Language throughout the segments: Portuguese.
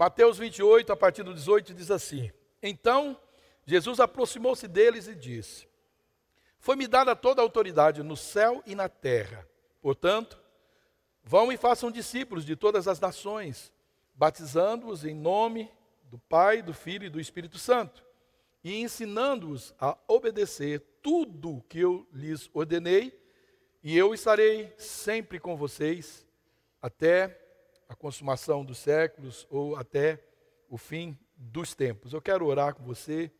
Mateus 28, a partir do 18, diz assim: Então Jesus aproximou-se deles e disse: Foi-me dada toda a autoridade no céu e na terra. Portanto, vão e façam discípulos de todas as nações, batizando-os em nome do Pai, do Filho e do Espírito Santo, e ensinando-os a obedecer tudo que eu lhes ordenei, e eu estarei sempre com vocês até a consumação dos séculos ou até o fim dos tempos. Eu quero orar com você.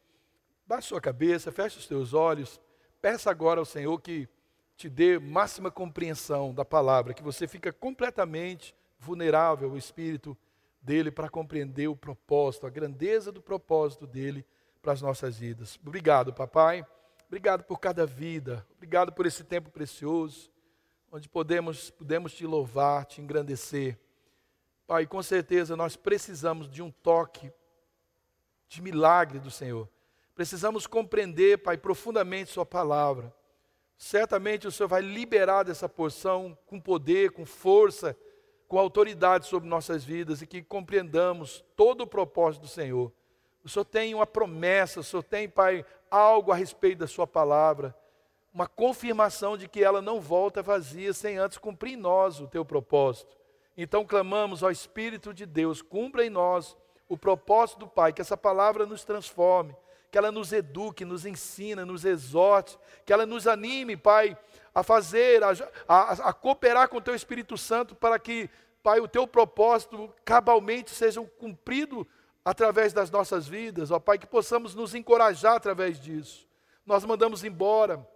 Baixe sua cabeça, feche os teus olhos. Peça agora ao Senhor que te dê máxima compreensão da palavra, que você fica completamente vulnerável ao Espírito dele para compreender o propósito, a grandeza do propósito dele para as nossas vidas. Obrigado, papai. Obrigado por cada vida. Obrigado por esse tempo precioso, onde podemos, podemos te louvar, te engrandecer. Pai, com certeza nós precisamos de um toque de milagre do Senhor. Precisamos compreender, Pai, profundamente Sua palavra. Certamente o Senhor vai liberar dessa porção com poder, com força, com autoridade sobre nossas vidas e que compreendamos todo o propósito do Senhor. O Senhor tem uma promessa, o Senhor tem, Pai, algo a respeito da Sua palavra, uma confirmação de que ela não volta vazia sem antes cumprir em nós o Teu propósito. Então clamamos ao Espírito de Deus, cumpra em nós o propósito do Pai, que essa palavra nos transforme, que ela nos eduque, nos ensina, nos exorte, que ela nos anime, Pai, a fazer, a, a, a cooperar com o Teu Espírito Santo para que, Pai, o Teu propósito cabalmente seja cumprido através das nossas vidas, ó Pai, que possamos nos encorajar através disso. Nós mandamos embora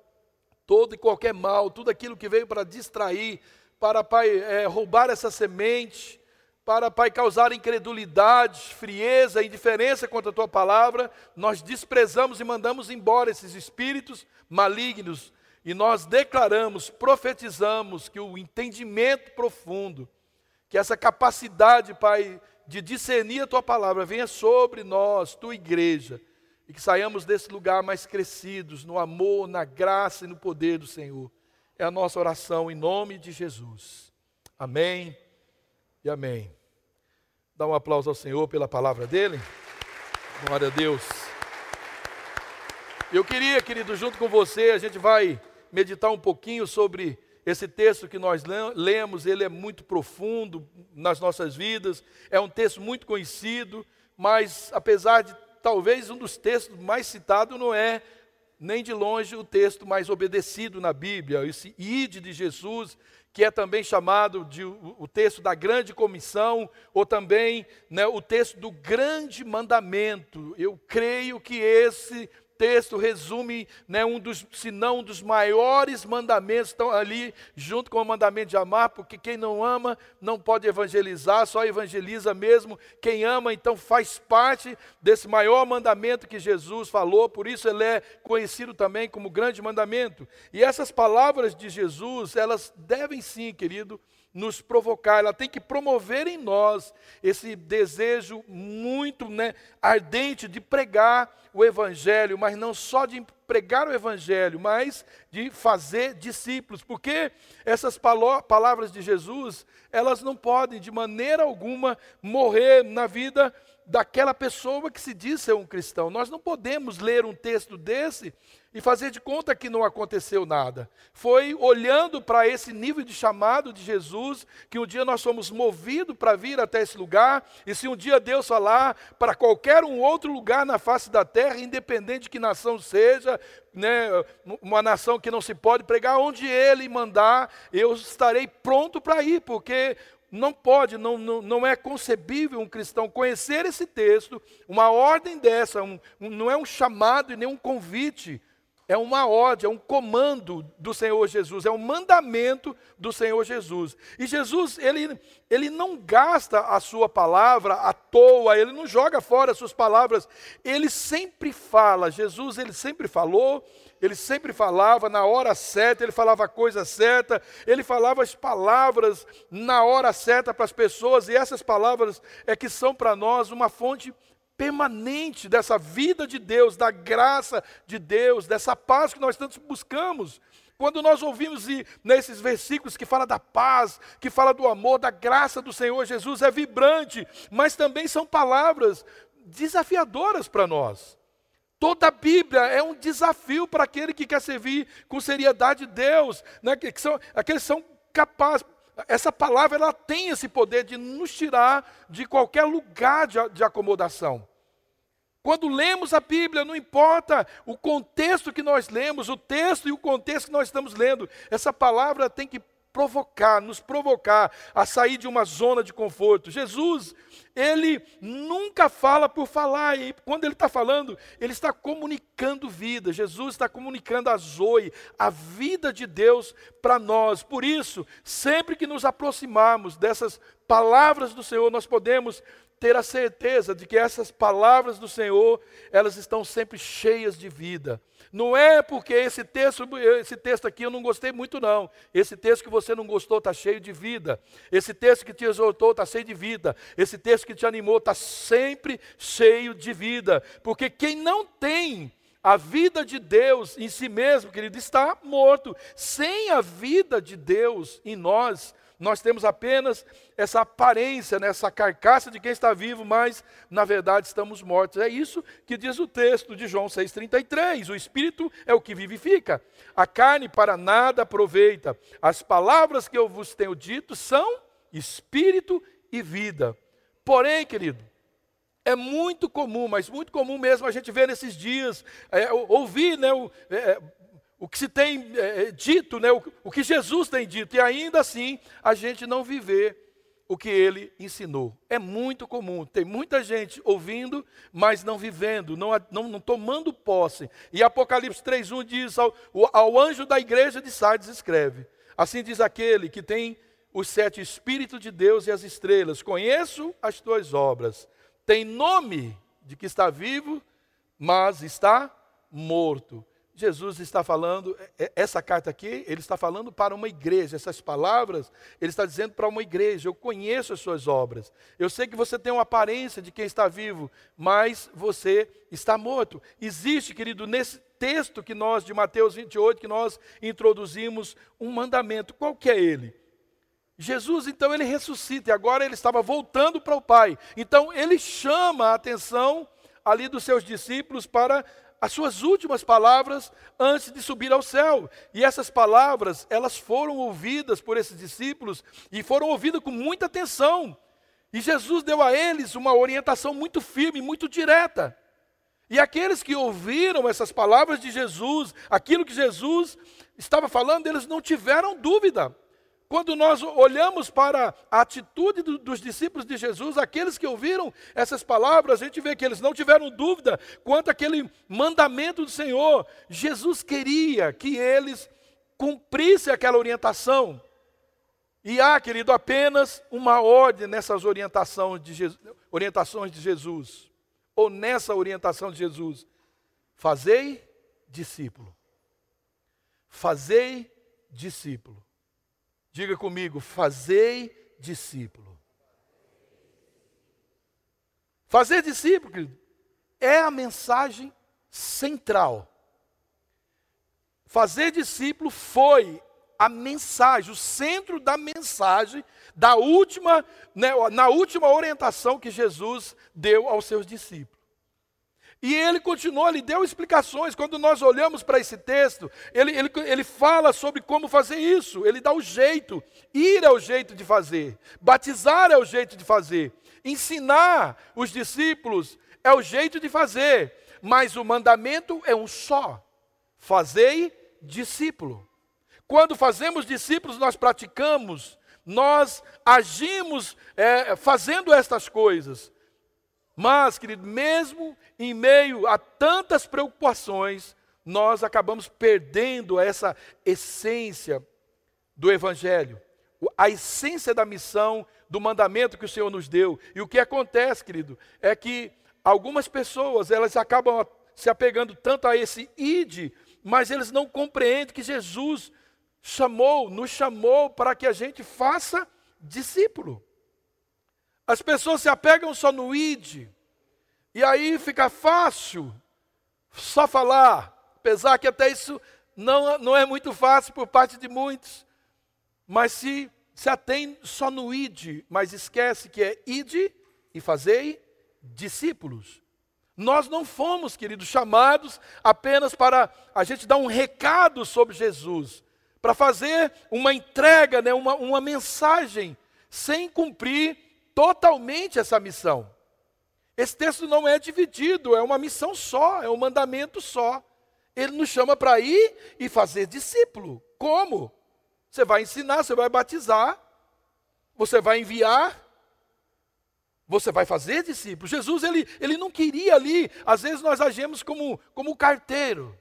todo e qualquer mal, tudo aquilo que veio para distrair, para, Pai, é, roubar essa semente, para, Pai, causar incredulidade, frieza, indiferença contra a Tua palavra, nós desprezamos e mandamos embora esses espíritos malignos e nós declaramos, profetizamos que o entendimento profundo, que essa capacidade, Pai, de discernir a Tua palavra venha sobre nós, Tua igreja, e que saiamos desse lugar mais crescidos no amor, na graça e no poder do Senhor. É a nossa oração em nome de Jesus. Amém e amém. Dá um aplauso ao Senhor pela palavra dele. Glória a Deus. Eu queria, querido, junto com você, a gente vai meditar um pouquinho sobre esse texto que nós lemos, ele é muito profundo nas nossas vidas, é um texto muito conhecido, mas apesar de talvez um dos textos mais citados, não é nem de longe o texto mais obedecido na Bíblia, esse ide de Jesus, que é também chamado de o, texto da grande comissão, ou também né, o texto do grande mandamento. Eu creio que esse texto resume né, um dos, se não um dos maiores mandamentos, estão ali junto com o mandamento de amar, porque quem não ama não pode evangelizar, só evangeliza mesmo quem ama, então faz parte desse maior mandamento que Jesus falou, por isso ele é conhecido também como grande mandamento. E essas palavras de Jesus, elas devem sim, querido, nos provocar, ela tem que promover em nós esse desejo muito né, ardente de pregar o Evangelho, mas não só de pregar o Evangelho, mas de fazer discípulos, porque essas palavras de Jesus, elas não podem de maneira alguma morrer na vida daquela pessoa que se diz ser um cristão. Nós não podemos ler um texto desse e fazer de conta que não aconteceu nada. Foi olhando para esse nível de chamado de Jesus que um dia nós somos movidos para vir até esse lugar, e se um dia Deus falar para qualquer um outro lugar na face da terra, independente de que nação seja, né, uma nação que não se pode pregar, onde Ele mandar, eu estarei pronto para ir, porque não pode, não, não, não é concebível um cristão conhecer esse texto, uma ordem dessa, um, um, não é um chamado e nem um convite, é uma ordem, é um comando do Senhor Jesus, é um mandamento do Senhor Jesus. E Jesus, ele, ele não gasta a sua palavra à toa, ele não joga fora as suas palavras, ele sempre fala. Jesus, ele sempre falou, ele sempre falava na hora certa, ele falava a coisa certa, ele falava as palavras na hora certa para as pessoas, e essas palavras é que são para nós uma fonte permanente dessa vida de Deus, da graça de Deus, dessa paz que nós tanto buscamos. Quando nós ouvimos e, nesses versículos que fala da paz, que fala do amor, da graça do Senhor Jesus, é vibrante, mas também são palavras desafiadoras para nós. Toda a Bíblia é um desafio para aquele que quer servir com seriedade Deus, né? que são, aqueles que são capazes. Essa palavra ela tem esse poder de nos tirar de qualquer lugar de, de acomodação. Quando lemos a Bíblia, não importa o contexto que nós lemos, o texto e o contexto que nós estamos lendo, essa palavra tem que provocar, nos provocar a sair de uma zona de conforto. Jesus, ele nunca fala por falar, e quando ele está falando, ele está comunicando vida. Jesus está comunicando a Zoe, a vida de Deus para nós. Por isso, sempre que nos aproximarmos dessas palavras do Senhor, nós podemos ter a certeza de que essas palavras do Senhor, elas estão sempre cheias de vida. Não é porque esse texto, esse texto aqui eu não gostei muito, não. Esse texto que você não gostou está cheio de vida. Esse texto que te exortou está cheio de vida. Esse texto que te animou está sempre cheio de vida. Porque quem não tem a vida de Deus em si mesmo, querido, está morto. Sem a vida de Deus em nós, nós temos apenas essa aparência, né, essa carcaça de quem está vivo, mas na verdade estamos mortos. É isso que diz o texto de João 6,33. O Espírito é o que vivifica, a carne para nada aproveita. As palavras que eu vos tenho dito são Espírito e vida. Porém, querido, é muito comum, mas muito comum mesmo a gente ver nesses dias, é, ouvir né, o, é, o que se tem é, dito, né, o, o que Jesus tem dito, e ainda assim a gente não viver o que ele ensinou. É muito comum, tem muita gente ouvindo, mas não vivendo, não, não, não tomando posse. E Apocalipse 3,1 diz: ao, ao anjo da igreja de Sardes escreve: Assim diz aquele que tem os sete Espíritos de Deus e as estrelas: Conheço as tuas obras, tem nome de que está vivo, mas está morto. Jesus está falando, é, é, essa carta aqui, ele está falando para uma igreja, essas palavras, ele está dizendo para uma igreja: eu conheço as suas obras, eu sei que você tem uma aparência de quem está vivo, mas você está morto. Existe, querido, nesse texto que nós, de Mateus 28, que nós introduzimos, um mandamento, qual que é ele? Jesus, então, ele ressuscita, e agora ele estava voltando para o Pai, então ele chama a atenção ali dos seus discípulos para as suas últimas palavras antes de subir ao céu. E essas palavras, elas foram ouvidas por esses discípulos e foram ouvidas com muita atenção. E Jesus deu a eles uma orientação muito firme, muito direta. E aqueles que ouviram essas palavras de Jesus, aquilo que Jesus estava falando, eles não tiveram dúvida. Quando nós olhamos para a atitude do, dos discípulos de Jesus, aqueles que ouviram essas palavras, a gente vê que eles não tiveram dúvida quanto àquele mandamento do Senhor. Jesus queria que eles cumprissem aquela orientação. E há, querido, apenas uma ordem nessas orientações de, Jesus, orientações de Jesus, ou nessa orientação de Jesus: fazei discípulo. Fazei discípulo. Diga comigo, fazei discípulo. Fazer discípulo, querido, é a mensagem central. Fazer discípulo foi a mensagem, o centro da mensagem da última, né, na última orientação que Jesus deu aos seus discípulos. E ele continuou, ele deu explicações. Quando nós olhamos para esse texto, ele, ele, ele fala sobre como fazer isso. Ele dá o jeito. Ir é o jeito de fazer. Batizar é o jeito de fazer. Ensinar os discípulos é o jeito de fazer. Mas o mandamento é um só: fazei discípulo. Quando fazemos discípulos, nós praticamos, nós agimos é, fazendo estas coisas. Mas, querido, mesmo em meio a tantas preocupações, nós acabamos perdendo essa essência do Evangelho, a essência da missão, do mandamento que o Senhor nos deu. E o que acontece, querido, é que algumas pessoas, elas acabam se apegando tanto a esse id, mas eles não compreendem que Jesus chamou, nos chamou para que a gente faça discípulo. As pessoas se apegam só no id, e aí fica fácil só falar, apesar que até isso não, não é muito fácil por parte de muitos, mas se se atém só no id, mas esquece que é ide e fazei discípulos. Nós não fomos, queridos, chamados apenas para a gente dar um recado sobre Jesus, para fazer uma entrega, né, uma, uma mensagem, sem cumprir totalmente essa missão. Esse texto não é dividido, é uma missão só, é um mandamento só. Ele nos chama para ir e fazer discípulo. Como? Você vai ensinar, você vai batizar, você vai enviar, você vai fazer discípulos. Jesus, ele, ele não queria ali, às vezes nós agimos como, como carteiro.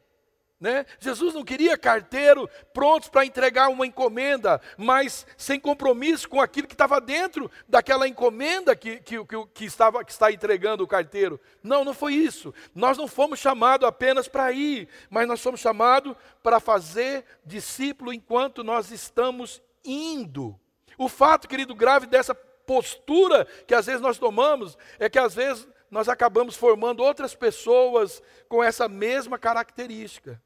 Né? Jesus não queria carteiro prontos para entregar uma encomenda, mas sem compromisso com aquilo que estava dentro daquela encomenda que, que, que, que, estava, que está entregando o carteiro. Não, não foi isso. Nós não fomos chamados apenas para ir, mas nós somos chamados para fazer discípulo enquanto nós estamos indo. O fato, querido, grave dessa postura que às vezes nós tomamos é que às vezes nós acabamos formando outras pessoas com essa mesma característica.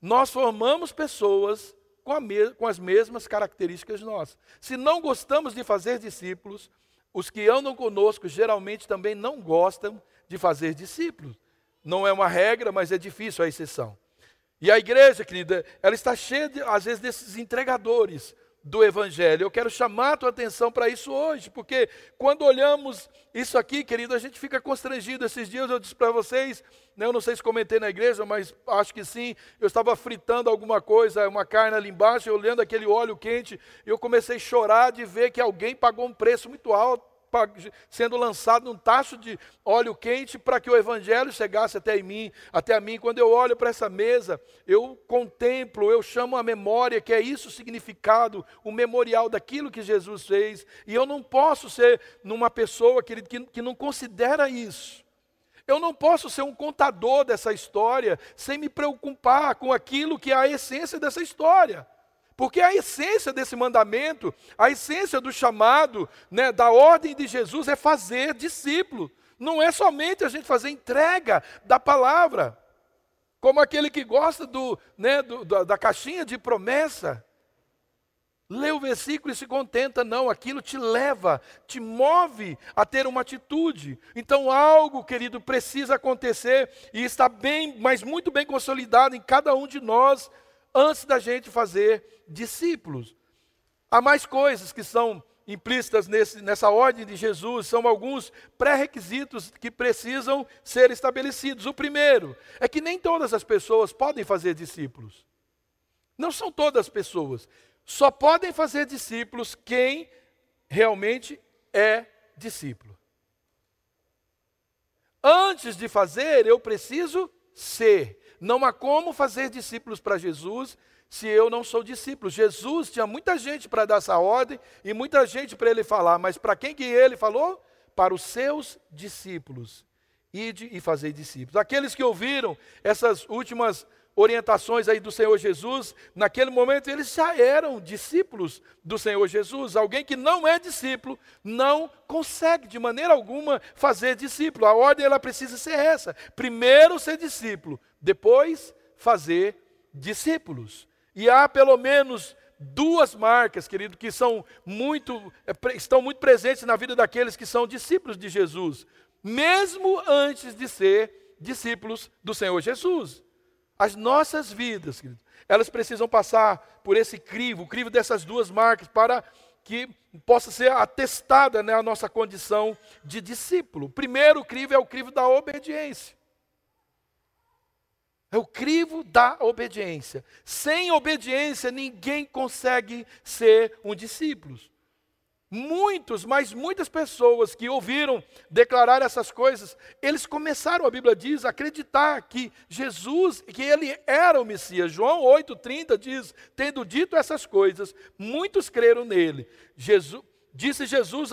Nós formamos pessoas com, me com as mesmas características nossas. Se não gostamos de fazer discípulos, os que andam conosco geralmente também não gostam de fazer discípulos. Não é uma regra, mas é difícil a exceção. E a igreja, querida, ela está cheia, de, às vezes, desses entregadores do Evangelho. Eu quero chamar a tua atenção para isso hoje, porque quando olhamos isso aqui, querido, a gente fica constrangido. Esses dias eu disse para vocês, né, eu não sei se comentei na igreja, mas acho que sim. Eu estava fritando alguma coisa, uma carne ali embaixo, olhando aquele óleo quente, eu comecei a chorar de ver que alguém pagou um preço muito alto sendo lançado num tacho de óleo quente para que o evangelho chegasse até mim, até a mim. Quando eu olho para essa mesa, eu contemplo, eu chamo a memória, que é isso o significado, o memorial daquilo que Jesus fez. E eu não posso ser numa pessoa que, que, que não considera isso. Eu não posso ser um contador dessa história sem me preocupar com aquilo que é a essência dessa história. Porque a essência desse mandamento, a essência do chamado, né, da ordem de Jesus é fazer discípulo. Não é somente a gente fazer entrega da palavra, como aquele que gosta do, né, do, da, da caixinha de promessa. Lê o versículo e se contenta, não, aquilo te leva, te move a ter uma atitude. Então, algo, querido, precisa acontecer e está bem, mas muito bem consolidado em cada um de nós antes da gente fazer discípulos. Há mais coisas que são implícitas nesse, nessa ordem de Jesus, são alguns pré-requisitos que precisam ser estabelecidos. O primeiro é que nem todas as pessoas podem fazer discípulos. Não são todas as pessoas. Só podem fazer discípulos quem realmente é discípulo. Antes de fazer, eu preciso ser. Não há como fazer discípulos para Jesus se eu não sou discípulo. Jesus tinha muita gente para dar essa ordem e muita gente para ele falar, mas para quem que ele falou? Para os seus discípulos. Ide e fazer discípulos. Aqueles que ouviram essas últimas orientações aí do Senhor Jesus, naquele momento eles já eram discípulos do Senhor Jesus. Alguém que não é discípulo não consegue de maneira alguma fazer discípulo. A ordem ela precisa ser essa: primeiro ser discípulo, depois fazer discípulos. E há pelo menos duas marcas, querido, que são muito é, estão muito presentes na vida daqueles que são discípulos de Jesus, mesmo antes de ser discípulos do Senhor Jesus. As nossas vidas, querido, elas precisam passar por esse crivo, o crivo dessas duas marcas, para que possa ser atestada né, a nossa condição de discípulo. O primeiro crivo é o crivo da obediência. É o crivo da obediência. Sem obediência, ninguém consegue ser um discípulo. Muitos, mas muitas pessoas que ouviram declarar essas coisas, eles começaram, a Bíblia diz, a acreditar que Jesus, que ele era o Messias. João 8,30 diz: tendo dito essas coisas, muitos creram nele. Jesus, disse Jesus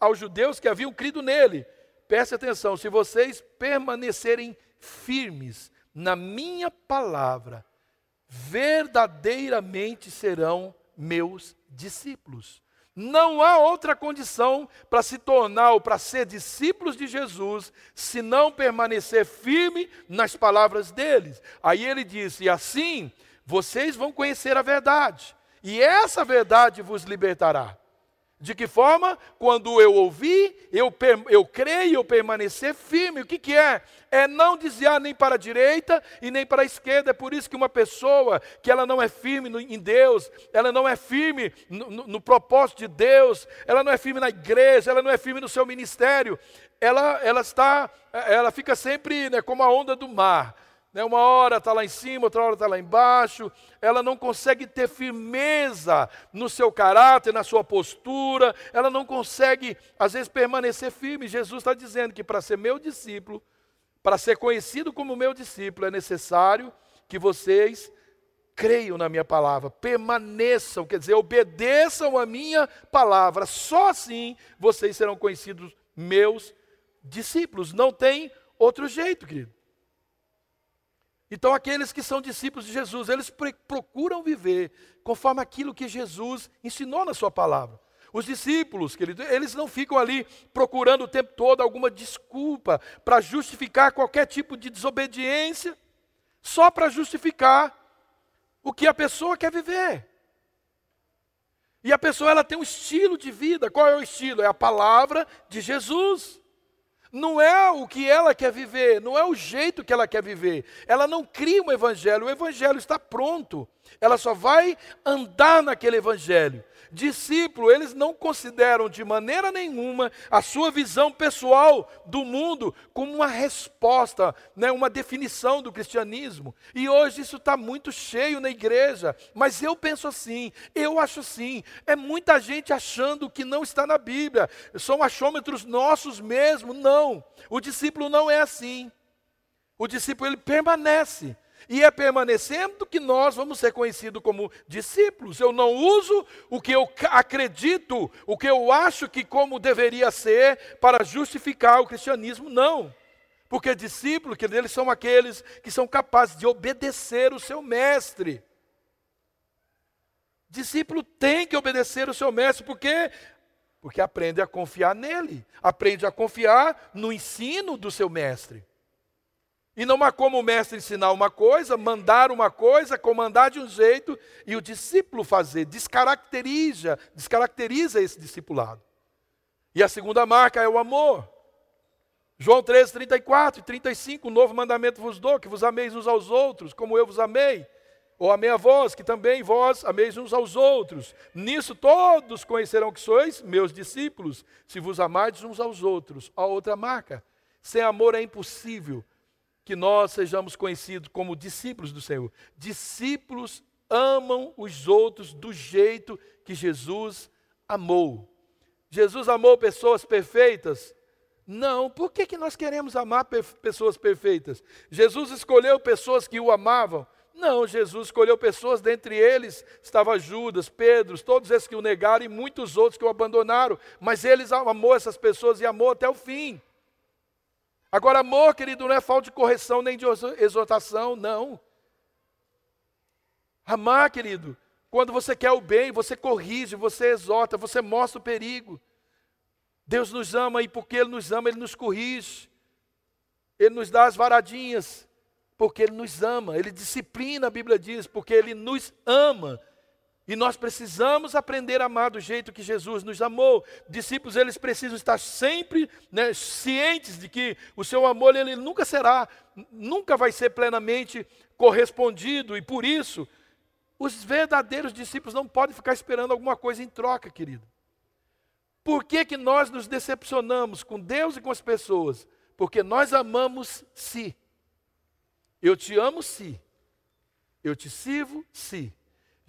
aos judeus que haviam crido nele: preste atenção, se vocês permanecerem firmes na minha palavra, verdadeiramente serão meus discípulos. Não há outra condição para se tornar ou para ser discípulos de Jesus, se não permanecer firme nas palavras deles. Aí ele disse: e assim vocês vão conhecer a verdade, e essa verdade vos libertará. De que forma? Quando eu ouvir, eu, eu creio, eu permanecer firme. O que, que é? É não desviar nem para a direita e nem para a esquerda. É por isso que uma pessoa que ela não é firme no, em Deus, ela não é firme no, no, no propósito de Deus, ela não é firme na igreja, ela não é firme no seu ministério, ela, ela está, ela fica sempre né, como a onda do mar. Né, uma hora está lá em cima, outra hora está lá embaixo. Ela não consegue ter firmeza no seu caráter, na sua postura. Ela não consegue, às vezes, permanecer firme. Jesus está dizendo que para ser meu discípulo, para ser conhecido como meu discípulo, é necessário que vocês creiam na minha palavra, permaneçam, quer dizer, obedeçam a minha palavra. Só assim vocês serão conhecidos meus discípulos. Não tem outro jeito, querido. Então, aqueles que são discípulos de Jesus, eles procuram viver conforme aquilo que Jesus ensinou na Sua palavra. Os discípulos, querido, eles não ficam ali procurando o tempo todo alguma desculpa para justificar qualquer tipo de desobediência, só para justificar o que a pessoa quer viver. E a pessoa ela tem um estilo de vida. Qual é o estilo? É a palavra de Jesus não é o que ela quer viver, não é o jeito que ela quer viver. Ela não cria um evangelho, o evangelho está pronto. Ela só vai andar naquele evangelho discípulo, eles não consideram de maneira nenhuma a sua visão pessoal do mundo como uma resposta, né, uma definição do cristianismo. E hoje isso está muito cheio na igreja, mas eu penso assim, eu acho assim. É muita gente achando que não está na Bíblia, são achômetros nossos mesmo. Não, o discípulo não é assim. O discípulo ele permanece e é permanecendo que nós vamos ser conhecidos como discípulos. Eu não uso o que eu acredito, o que eu acho que como deveria ser para justificar o cristianismo, não. Porque discípulos, que eles são aqueles que são capazes de obedecer o seu mestre. Discípulo tem que obedecer o seu mestre, porque porque aprende a confiar nele, aprende a confiar no ensino do seu mestre. E não há como o mestre ensinar uma coisa, mandar uma coisa, comandar de um jeito e o discípulo fazer. Descaracteriza, descaracteriza esse discipulado. E a segunda marca é o amor. João 13, 34 e 35, um novo mandamento vos dou, que vos ameis uns aos outros, como eu vos amei. Ou amei a vós, que também vós ameis uns aos outros. Nisso todos conhecerão que sois meus discípulos, se vos amardes uns aos outros. A outra marca. Sem amor é impossível que nós sejamos conhecidos como discípulos do Senhor. Discípulos amam os outros do jeito que Jesus amou. Jesus amou pessoas perfeitas? Não, por que, que nós queremos amar pessoas perfeitas? Jesus escolheu pessoas que o amavam? Não, Jesus escolheu pessoas, dentre eles estava Judas, Pedro, todos esses que o negaram e muitos outros que o abandonaram, mas ele amou essas pessoas e amou até o fim. Agora, amor, querido, não é falta de correção nem de exortação, não. Amar, querido, quando você quer o bem, você corrige, você exorta, você mostra o perigo. Deus nos ama e porque Ele nos ama, Ele nos corrige. Ele nos dá as varadinhas, porque Ele nos ama. Ele disciplina, a Bíblia diz, porque Ele nos ama. E nós precisamos aprender a amar do jeito que Jesus nos amou. Discípulos, eles precisam estar sempre né, cientes de que o seu amor ele nunca será, nunca vai ser plenamente correspondido. E por isso, os verdadeiros discípulos não podem ficar esperando alguma coisa em troca, querido. Por que, que nós nos decepcionamos com Deus e com as pessoas? Porque nós amamos se. Eu te amo se. Eu te sirvo se.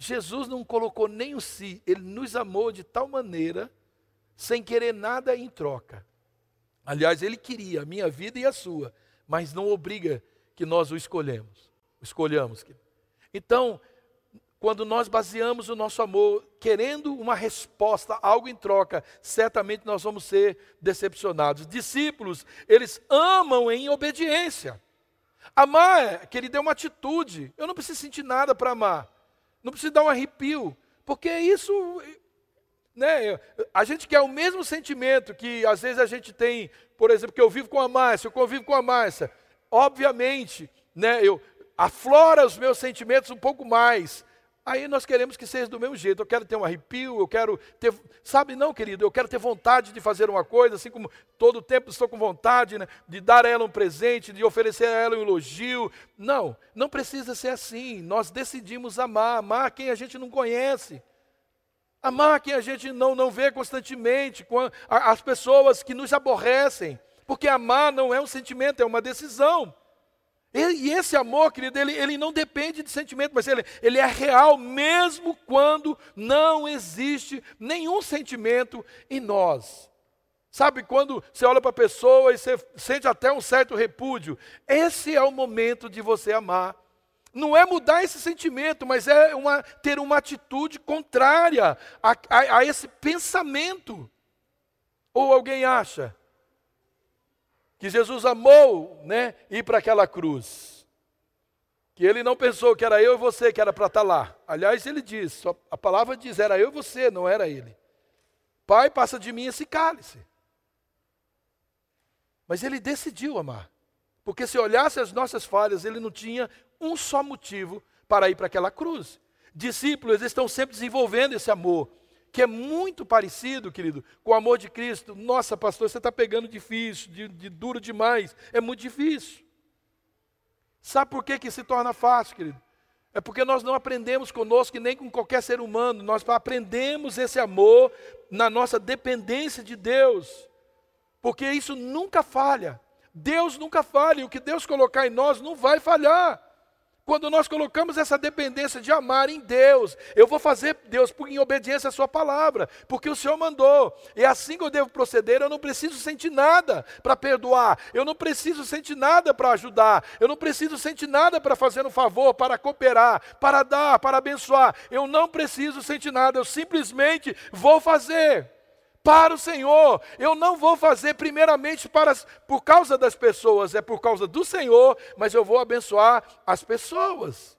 Jesus não colocou nem o si, ele nos amou de tal maneira, sem querer nada em troca. Aliás, ele queria a minha vida e a sua, mas não obriga que nós o escolhemos, escolhamos. Então, quando nós baseamos o nosso amor querendo uma resposta, algo em troca, certamente nós vamos ser decepcionados. Discípulos, eles amam em obediência. Amar, querido, é uma atitude. Eu não preciso sentir nada para amar. Não precisa dar um arrepio, porque isso, né, a gente quer o mesmo sentimento que às vezes a gente tem, por exemplo, que eu vivo com a Márcia, eu convivo com a Márcia. Obviamente, né, eu, aflora os meus sentimentos um pouco mais. Aí nós queremos que seja do mesmo jeito. Eu quero ter um arrepio, eu quero ter. Sabe, não, querido, eu quero ter vontade de fazer uma coisa, assim como todo tempo estou com vontade né, de dar a ela um presente, de oferecer a ela um elogio. Não, não precisa ser assim. Nós decidimos amar, amar quem a gente não conhece. Amar quem a gente não, não vê constantemente, as pessoas que nos aborrecem. Porque amar não é um sentimento, é uma decisão. E esse amor, querido, ele, ele não depende de sentimento, mas ele, ele é real mesmo quando não existe nenhum sentimento em nós. Sabe quando você olha para a pessoa e você sente até um certo repúdio? Esse é o momento de você amar. Não é mudar esse sentimento, mas é uma, ter uma atitude contrária a, a, a esse pensamento. Ou alguém acha que Jesus amou né, ir para aquela cruz. Que ele não pensou que era eu e você que era para estar tá lá. Aliás, ele diz, a palavra diz, era eu e você, não era ele. Pai, passa de mim esse cálice. Mas ele decidiu amar. Porque se olhasse as nossas falhas, ele não tinha um só motivo para ir para aquela cruz. Discípulos estão sempre desenvolvendo esse amor que é muito parecido, querido, com o amor de Cristo. Nossa, pastor, você está pegando difícil, de, de, duro demais. É muito difícil. Sabe por que, que se torna fácil, querido? É porque nós não aprendemos conosco e nem com qualquer ser humano. Nós aprendemos esse amor na nossa dependência de Deus. Porque isso nunca falha. Deus nunca falha. E o que Deus colocar em nós não vai falhar. Quando nós colocamos essa dependência de amar em Deus, eu vou fazer, Deus, em obediência à Sua palavra, porque o Senhor mandou. É assim que eu devo proceder. Eu não preciso sentir nada para perdoar, eu não preciso sentir nada para ajudar, eu não preciso sentir nada para fazer um favor, para cooperar, para dar, para abençoar. Eu não preciso sentir nada, eu simplesmente vou fazer para o Senhor. Eu não vou fazer primeiramente para, por causa das pessoas, é por causa do Senhor, mas eu vou abençoar as pessoas.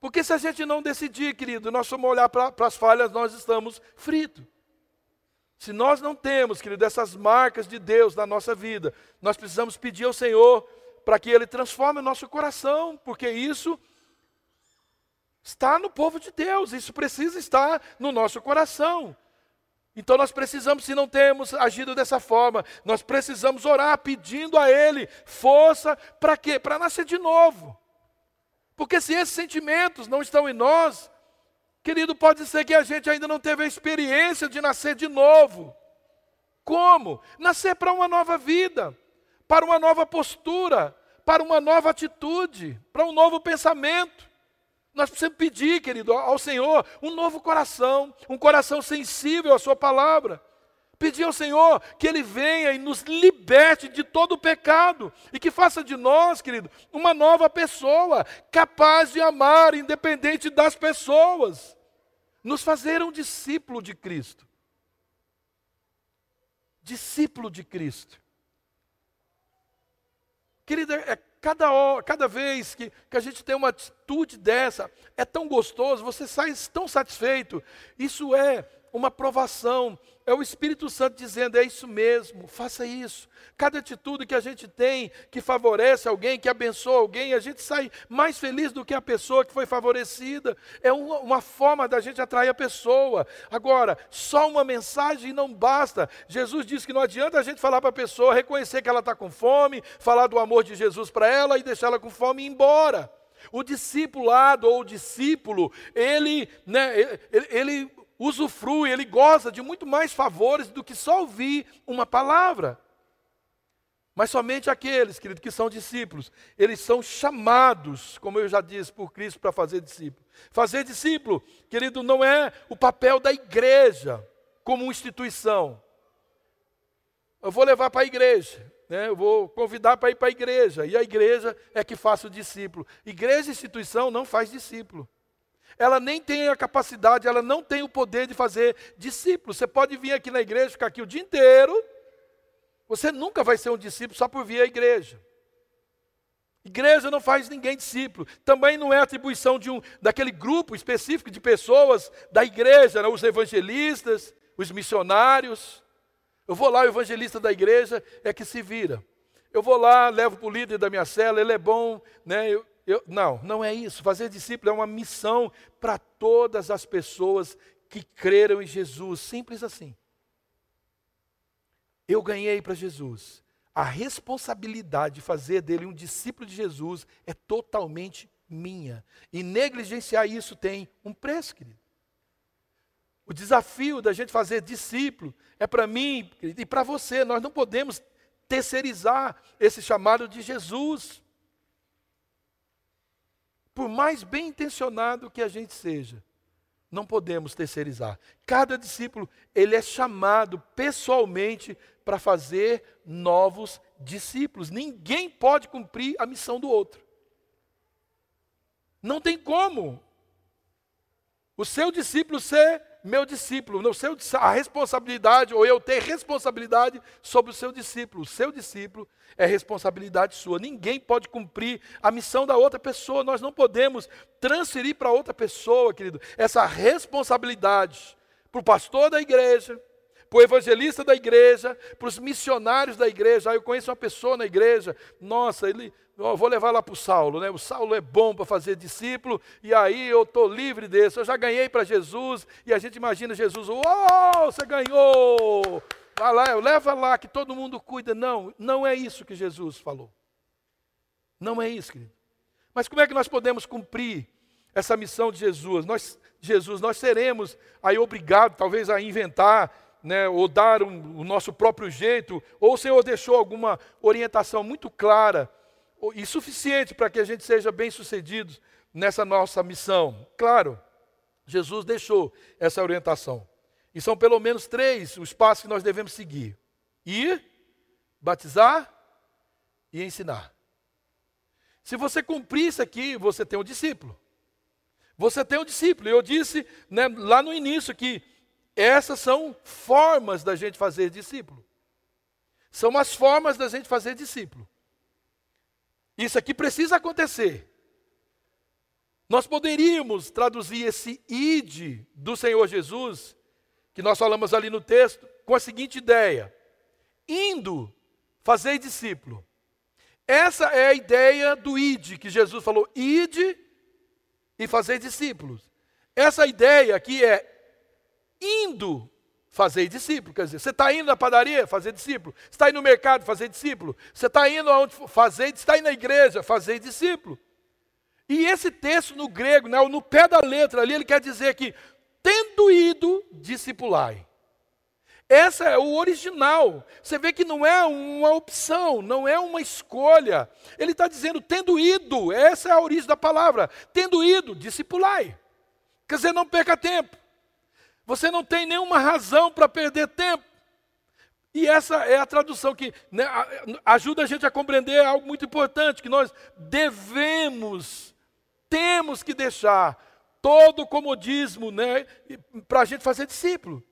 Porque se a gente não decidir, querido, nós vamos olhar para as falhas, nós estamos fritos. Se nós não temos, querido, essas marcas de Deus na nossa vida, nós precisamos pedir ao Senhor para que Ele transforme o nosso coração, porque isso está no povo de Deus, isso precisa estar no nosso coração. Então nós precisamos, se não temos agido dessa forma, nós precisamos orar pedindo a Ele força para quê? Para nascer de novo. Porque se esses sentimentos não estão em nós, querido, pode ser que a gente ainda não teve a experiência de nascer de novo. Como? Nascer para uma nova vida, para uma nova postura, para uma nova atitude, para um novo pensamento. Nós precisamos pedir, querido, ao Senhor um novo coração, um coração sensível à Sua palavra. Pedir ao Senhor que Ele venha e nos liberte de todo o pecado e que faça de nós, querido, uma nova pessoa, capaz de amar, independente das pessoas. Nos fazer um discípulo de Cristo. Discípulo de Cristo. Querida, é cada, hora, cada vez que, que a gente tem uma atitude dessa, é tão gostoso, você sai tão satisfeito. Isso é uma provação, é o Espírito Santo dizendo: é isso mesmo, faça isso. Cada atitude que a gente tem que favorece alguém, que abençoa alguém, a gente sai mais feliz do que a pessoa que foi favorecida. É uma, uma forma da gente atrair a pessoa. Agora, só uma mensagem não basta. Jesus disse que não adianta a gente falar para a pessoa, reconhecer que ela está com fome, falar do amor de Jesus para ela e deixar ela com fome e ir embora. O discipulado ou o discípulo, ele, né, ele, ele usufrui, ele goza de muito mais favores do que só ouvir uma palavra. Mas somente aqueles, querido, que são discípulos, eles são chamados, como eu já disse, por Cristo para fazer discípulo. Fazer discípulo, querido, não é o papel da igreja como instituição. Eu vou levar para a igreja, né? eu vou convidar para ir para a igreja, e a igreja é que faça o discípulo. Igreja e instituição não faz discípulo ela nem tem a capacidade, ela não tem o poder de fazer discípulos. Você pode vir aqui na igreja, ficar aqui o dia inteiro, você nunca vai ser um discípulo só por vir à igreja. Igreja não faz ninguém discípulo. Também não é atribuição de um daquele grupo específico de pessoas da igreja, né? os evangelistas, os missionários. Eu vou lá, o evangelista da igreja é que se vira. eu vou lá, levo para o líder da minha cela, ele é bom, né? Eu, eu, não, não é isso. Fazer discípulo é uma missão para todas as pessoas que creram em Jesus. Simples assim. Eu ganhei para Jesus. A responsabilidade de fazer dele um discípulo de Jesus é totalmente minha. E negligenciar isso tem um preço, querido. O desafio da gente fazer discípulo é para mim e para você. Nós não podemos terceirizar esse chamado de Jesus. Por mais bem intencionado que a gente seja, não podemos terceirizar. Cada discípulo, ele é chamado pessoalmente para fazer novos discípulos. Ninguém pode cumprir a missão do outro. Não tem como. O seu discípulo ser meu discípulo, no seu, a responsabilidade, ou eu ter responsabilidade sobre o seu discípulo. O seu discípulo é responsabilidade sua. Ninguém pode cumprir a missão da outra pessoa. Nós não podemos transferir para outra pessoa, querido, essa responsabilidade para o pastor da igreja, para o evangelista da igreja, para os missionários da igreja. Aí eu conheço uma pessoa na igreja, nossa, ele, vou levar lá para o Saulo, né? O Saulo é bom para fazer discípulo, e aí eu estou livre desse. Eu já ganhei para Jesus, e a gente imagina Jesus, uou, você ganhou! Vai lá, leva lá que todo mundo cuida. Não, não é isso que Jesus falou. Não é isso, querido. Mas como é que nós podemos cumprir essa missão de Jesus? Nós, Jesus, nós seremos aí obrigados, talvez, a inventar né, ou dar um, o nosso próprio jeito, ou o Senhor deixou alguma orientação muito clara e suficiente para que a gente seja bem sucedido nessa nossa missão? Claro, Jesus deixou essa orientação. E são pelo menos três os passos que nós devemos seguir: ir, batizar e ensinar. Se você cumprir isso aqui, você tem um discípulo. Você tem um discípulo. Eu disse né, lá no início que essas são formas da gente fazer discípulo. São as formas da gente fazer discípulo. Isso aqui precisa acontecer. Nós poderíamos traduzir esse id do Senhor Jesus, que nós falamos ali no texto, com a seguinte ideia: indo fazer discípulo. Essa é a ideia do id que Jesus falou: ide e fazer discípulos. Essa ideia aqui é indo fazer discípulo. Quer dizer, você está indo na padaria fazer discípulo. Você está indo no mercado fazer discípulo. Você está indo aonde fazer, está indo na igreja fazer discípulo. E esse texto no grego, né, no pé da letra ali, ele quer dizer que, tendo ido, discipulai. Essa é o original. Você vê que não é uma opção, não é uma escolha. Ele está dizendo, tendo ido, essa é a origem da palavra. Tendo ido, discipulai. Quer dizer, não perca tempo. Você não tem nenhuma razão para perder tempo. E essa é a tradução que né, ajuda a gente a compreender algo muito importante: que nós devemos, temos que deixar todo o comodismo né, para a gente fazer discípulo.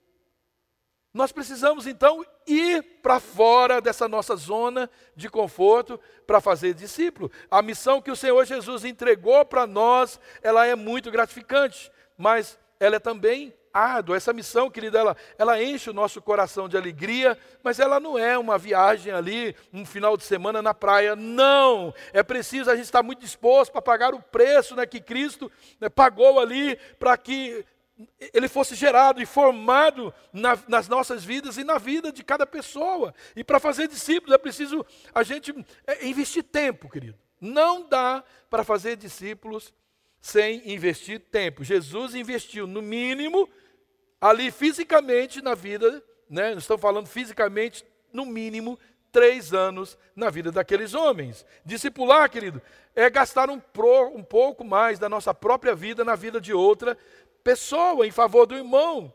Nós precisamos então ir para fora dessa nossa zona de conforto para fazer discípulo. A missão que o Senhor Jesus entregou para nós, ela é muito gratificante, mas ela é também árdua. Essa missão, querida, ela, ela enche o nosso coração de alegria, mas ela não é uma viagem ali, um final de semana na praia. Não! É preciso a gente estar muito disposto para pagar o preço né, que Cristo né, pagou ali para que ele fosse gerado e formado na, nas nossas vidas e na vida de cada pessoa. E para fazer discípulos é preciso a gente é, investir tempo, querido. Não dá para fazer discípulos sem investir tempo. Jesus investiu, no mínimo, ali fisicamente na vida, né? Estamos falando fisicamente, no mínimo, três anos na vida daqueles homens. Discipular, querido, é gastar um, pro, um pouco mais da nossa própria vida na vida de outra pessoa, em favor do irmão.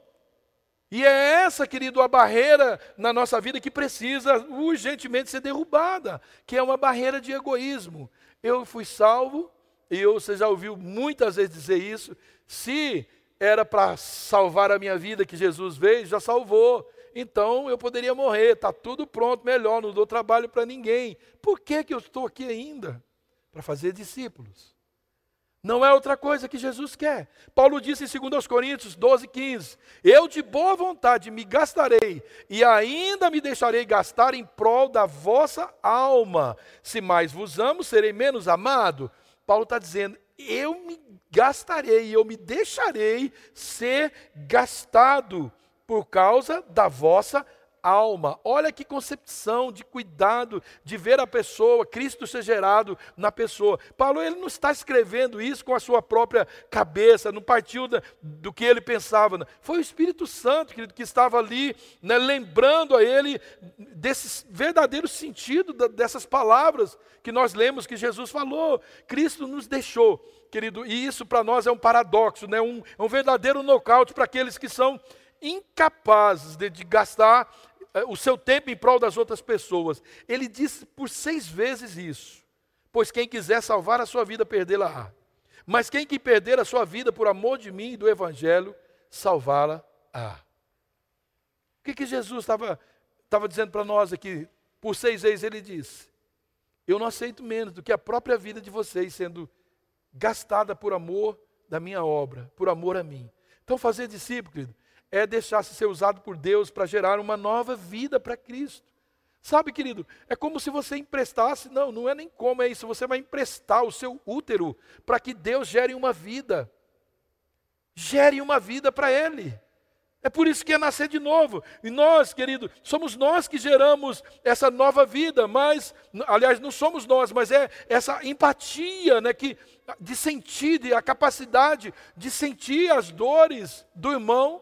E é essa, querido, a barreira na nossa vida que precisa urgentemente ser derrubada, que é uma barreira de egoísmo. Eu fui salvo, e eu, você já ouviu muitas vezes dizer isso, se era para salvar a minha vida que Jesus veio, já salvou. Então eu poderia morrer, está tudo pronto, melhor, não dou trabalho para ninguém. Por que, que eu estou aqui ainda? Para fazer discípulos. Não é outra coisa que Jesus quer. Paulo disse em 2 Coríntios 12, 15: Eu de boa vontade me gastarei e ainda me deixarei gastar em prol da vossa alma. Se mais vos amo, serei menos amado. Paulo está dizendo: Eu me gastarei, eu me deixarei ser gastado por causa da vossa alma. Olha que concepção de cuidado, de ver a pessoa, Cristo ser gerado na pessoa. Paulo ele não está escrevendo isso com a sua própria cabeça, não partiu da, do que ele pensava. Não. Foi o Espírito Santo querido, que estava ali, né, lembrando a ele desse verdadeiro sentido da, dessas palavras que nós lemos que Jesus falou. Cristo nos deixou, querido, e isso para nós é um paradoxo, né, um, é um verdadeiro nocaute para aqueles que são incapazes de, de gastar o seu tempo em prol das outras pessoas. Ele disse por seis vezes isso. Pois quem quiser salvar a sua vida, perdê-la-á. Mas quem que perder a sua vida por amor de mim e do Evangelho, salvá-la-á. O que, que Jesus estava dizendo para nós aqui? Por seis vezes ele disse: Eu não aceito menos do que a própria vida de vocês sendo gastada por amor da minha obra, por amor a mim. Então, fazer discípulo, querido, é deixar-se ser usado por Deus para gerar uma nova vida para Cristo. Sabe, querido, é como se você emprestasse, não, não é nem como é isso, você vai emprestar o seu útero para que Deus gere uma vida. Gere uma vida para Ele. É por isso que é nascer de novo. E nós, querido, somos nós que geramos essa nova vida, mas, aliás, não somos nós, mas é essa empatia, né, que, de sentir, a capacidade de sentir as dores do irmão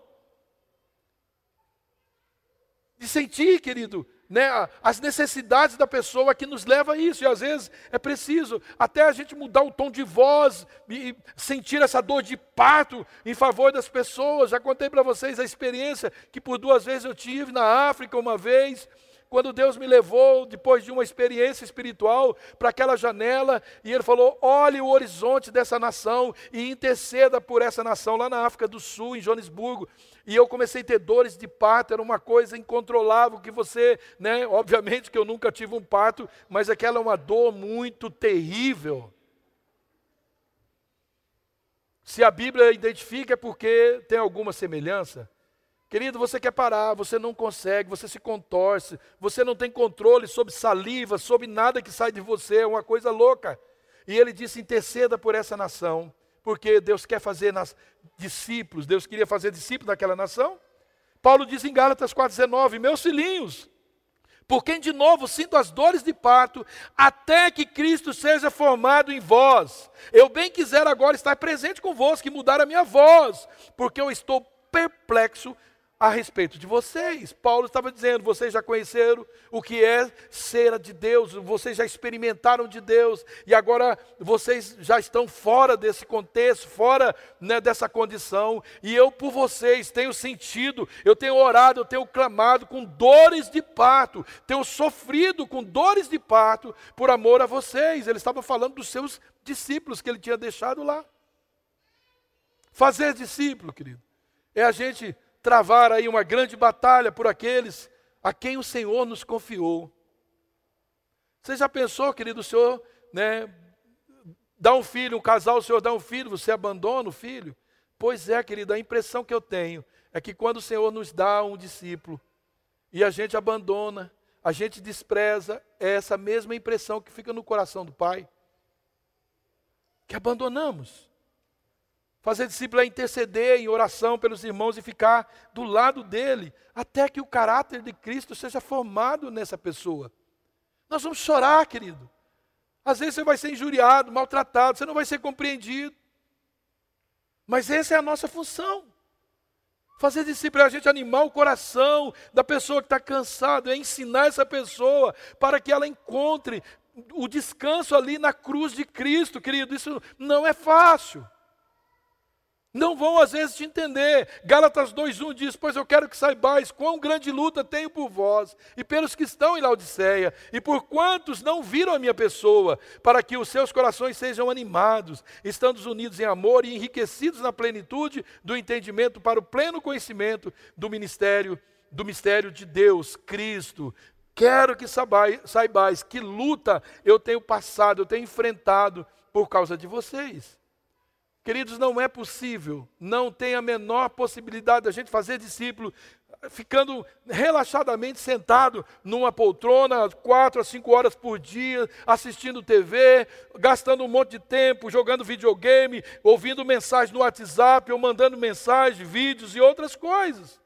de sentir, querido, né, as necessidades da pessoa que nos leva a isso. E às vezes é preciso até a gente mudar o tom de voz e sentir essa dor de parto em favor das pessoas. Já contei para vocês a experiência que por duas vezes eu tive na África uma vez quando Deus me levou, depois de uma experiência espiritual, para aquela janela, e Ele falou: olhe o horizonte dessa nação e interceda por essa nação, lá na África do Sul, em Joanesburgo. E eu comecei a ter dores de parto, era uma coisa incontrolável, que você, né, obviamente que eu nunca tive um parto, mas aquela é uma dor muito terrível. Se a Bíblia identifica é porque tem alguma semelhança. Querido, você quer parar, você não consegue, você se contorce, você não tem controle sobre saliva, sobre nada que sai de você, é uma coisa louca. E ele disse: interceda por essa nação, porque Deus quer fazer nas discípulos, Deus queria fazer discípulos daquela nação. Paulo diz em Gálatas 4,19: Meus filhinhos, por quem de novo sinto as dores de parto, até que Cristo seja formado em vós. Eu bem quiser agora estar presente convosco e mudar a minha voz, porque eu estou perplexo a respeito de vocês. Paulo estava dizendo: vocês já conheceram o que é ser de Deus, vocês já experimentaram de Deus, e agora vocês já estão fora desse contexto, fora né, dessa condição, e eu por vocês tenho sentido, eu tenho orado, eu tenho clamado com dores de parto, tenho sofrido com dores de parto por amor a vocês. Ele estava falando dos seus discípulos que ele tinha deixado lá. Fazer discípulo, querido, é a gente travar aí uma grande batalha por aqueles a quem o Senhor nos confiou. Você já pensou, querido, o Senhor, né, dá um filho, um casal, o Senhor dá um filho, você abandona o filho? Pois é, querido, a impressão que eu tenho é que quando o Senhor nos dá um discípulo e a gente abandona, a gente despreza, é essa mesma impressão que fica no coração do Pai. Que abandonamos. Fazer discípulo é interceder em oração pelos irmãos e ficar do lado dele, até que o caráter de Cristo seja formado nessa pessoa. Nós vamos chorar, querido. Às vezes você vai ser injuriado, maltratado, você não vai ser compreendido. Mas essa é a nossa função. Fazer discípulo é a gente animar o coração da pessoa que está cansada, é ensinar essa pessoa para que ela encontre o descanso ali na cruz de Cristo, querido. Isso não é fácil. Não vão às vezes te entender. Gálatas 2:1 diz: "Pois eu quero que saibais quão grande luta tenho por vós e pelos que estão em Laodiceia, e por quantos não viram a minha pessoa, para que os seus corações sejam animados, estando unidos em amor e enriquecidos na plenitude do entendimento para o pleno conhecimento do ministério do mistério de Deus, Cristo. Quero que saibais que luta eu tenho passado, eu tenho enfrentado por causa de vocês." Queridos, não é possível, não tem a menor possibilidade da gente fazer discípulo ficando relaxadamente sentado numa poltrona quatro a cinco horas por dia, assistindo TV, gastando um monte de tempo, jogando videogame, ouvindo mensagem no WhatsApp ou mandando mensagem, vídeos e outras coisas.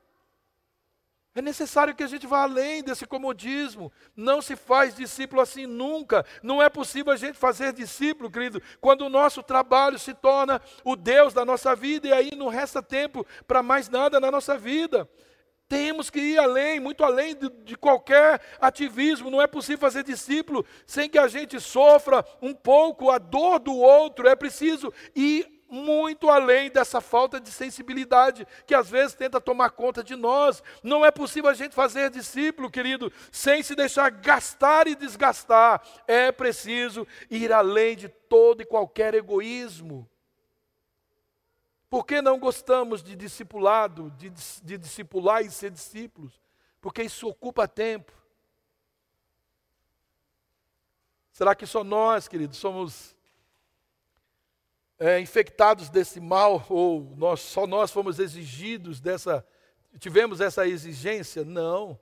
É necessário que a gente vá além desse comodismo. Não se faz discípulo assim nunca. Não é possível a gente fazer discípulo, querido, quando o nosso trabalho se torna o Deus da nossa vida e aí não resta tempo para mais nada na nossa vida. Temos que ir além, muito além de, de, qualquer ativismo. Não é possível fazer discípulo sem que a gente sofra um pouco a dor do outro. É preciso ir muito além dessa falta de sensibilidade que às vezes tenta tomar conta de nós. Não é possível a gente fazer discípulo, querido, sem se deixar gastar e desgastar. É preciso ir além de todo e qualquer egoísmo. Por que não gostamos de discipulado, de, de discipular e ser discípulos? Porque isso ocupa tempo. Será que só nós, queridos, somos é, infectados desse mal, ou nós, só nós fomos exigidos dessa, tivemos essa exigência? Não.